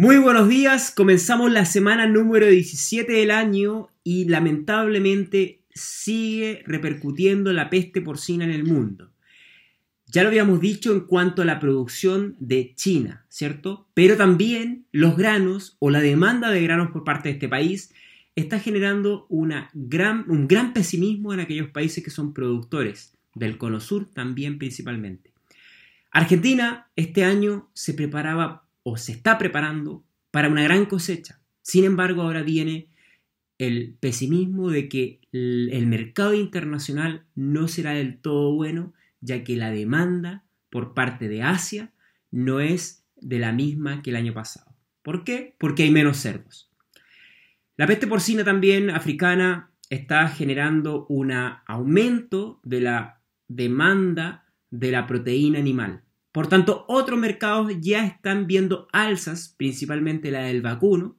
Muy buenos días, comenzamos la semana número 17 del año y lamentablemente sigue repercutiendo la peste porcina en el mundo. Ya lo habíamos dicho en cuanto a la producción de China, ¿cierto? Pero también los granos o la demanda de granos por parte de este país está generando gran, un gran pesimismo en aquellos países que son productores, del Cono Sur también principalmente. Argentina este año se preparaba o se está preparando para una gran cosecha. Sin embargo, ahora viene el pesimismo de que el mercado internacional no será del todo bueno, ya que la demanda por parte de Asia no es de la misma que el año pasado. ¿Por qué? Porque hay menos cerdos. La peste porcina también africana está generando un aumento de la demanda de la proteína animal. Por tanto, otros mercados ya están viendo alzas, principalmente la del vacuno,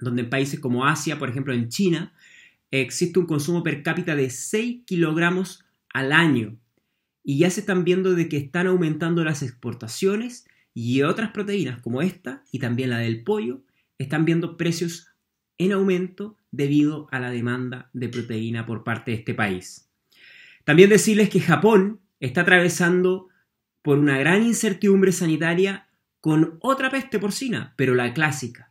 donde en países como Asia, por ejemplo en China, existe un consumo per cápita de 6 kilogramos al año. Y ya se están viendo de que están aumentando las exportaciones y otras proteínas como esta y también la del pollo, están viendo precios en aumento debido a la demanda de proteína por parte de este país. También decirles que Japón está atravesando por una gran incertidumbre sanitaria con otra peste porcina, pero la clásica.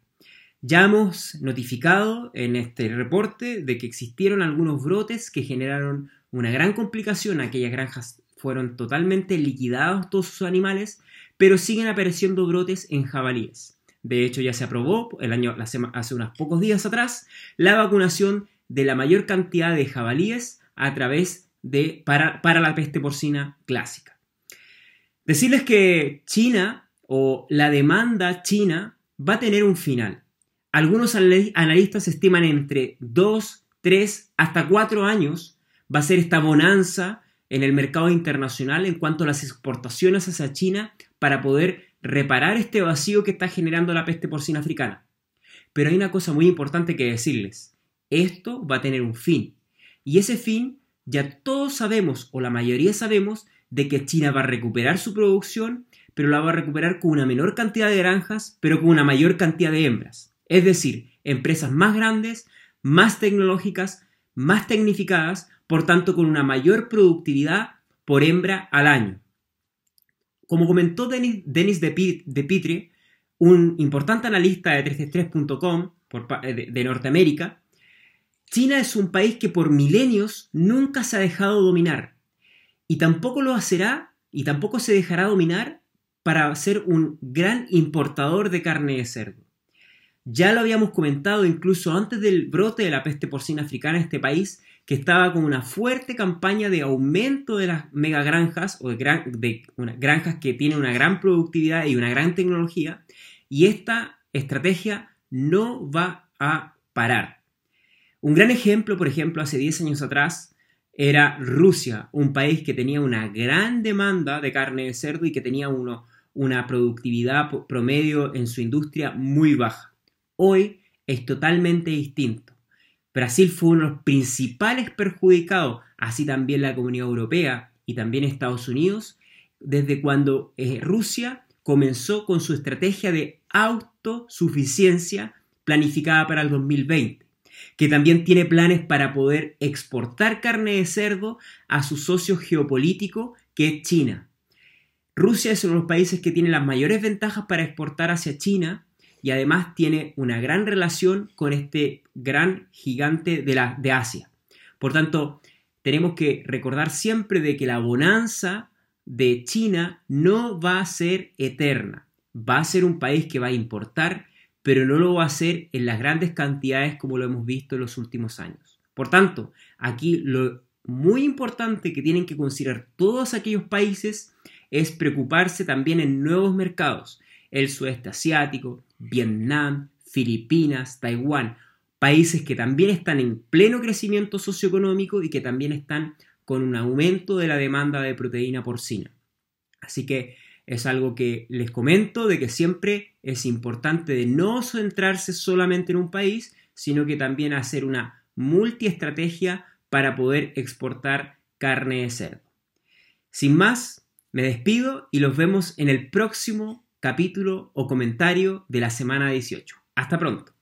Ya hemos notificado en este reporte de que existieron algunos brotes que generaron una gran complicación. Aquellas granjas fueron totalmente liquidados todos sus animales, pero siguen apareciendo brotes en jabalíes. De hecho, ya se aprobó el año, hace unos pocos días atrás la vacunación de la mayor cantidad de jabalíes a través de para, para la peste porcina clásica. Decirles que China o la demanda china va a tener un final. Algunos analistas estiman entre 2, 3 hasta 4 años va a ser esta bonanza en el mercado internacional en cuanto a las exportaciones hacia China para poder reparar este vacío que está generando la peste porcina africana. Pero hay una cosa muy importante que decirles. Esto va a tener un fin. Y ese fin ya todos sabemos, o la mayoría sabemos, de que China va a recuperar su producción, pero la va a recuperar con una menor cantidad de granjas, pero con una mayor cantidad de hembras. Es decir, empresas más grandes, más tecnológicas, más tecnificadas, por tanto con una mayor productividad por hembra al año. Como comentó Denis, de, Pitre, un importante analista de 333.com de, de Norteamérica, China es un país que por milenios nunca se ha dejado dominar y tampoco lo hacerá y tampoco se dejará dominar para ser un gran importador de carne de cerdo. Ya lo habíamos comentado incluso antes del brote de la peste porcina africana en este país, que estaba con una fuerte campaña de aumento de las megagranjas o de, de granjas que tienen una gran productividad y una gran tecnología, y esta estrategia no va a parar. Un gran ejemplo, por ejemplo, hace 10 años atrás, era Rusia, un país que tenía una gran demanda de carne de cerdo y que tenía uno, una productividad promedio en su industria muy baja. Hoy es totalmente distinto. Brasil fue uno de los principales perjudicados, así también la Comunidad Europea y también Estados Unidos, desde cuando eh, Rusia comenzó con su estrategia de autosuficiencia planificada para el 2020 que también tiene planes para poder exportar carne de cerdo a su socio geopolítico, que es China. Rusia es uno de los países que tiene las mayores ventajas para exportar hacia China y además tiene una gran relación con este gran gigante de, la, de Asia. Por tanto, tenemos que recordar siempre de que la bonanza de China no va a ser eterna. Va a ser un país que va a importar pero no lo va a hacer en las grandes cantidades como lo hemos visto en los últimos años. Por tanto, aquí lo muy importante que tienen que considerar todos aquellos países es preocuparse también en nuevos mercados, el sudeste asiático, Vietnam, Filipinas, Taiwán, países que también están en pleno crecimiento socioeconómico y que también están con un aumento de la demanda de proteína porcina. Así que es algo que les comento de que siempre es importante de no centrarse solamente en un país, sino que también hacer una multiestrategia para poder exportar carne de cerdo. Sin más, me despido y los vemos en el próximo capítulo o comentario de la semana 18. Hasta pronto.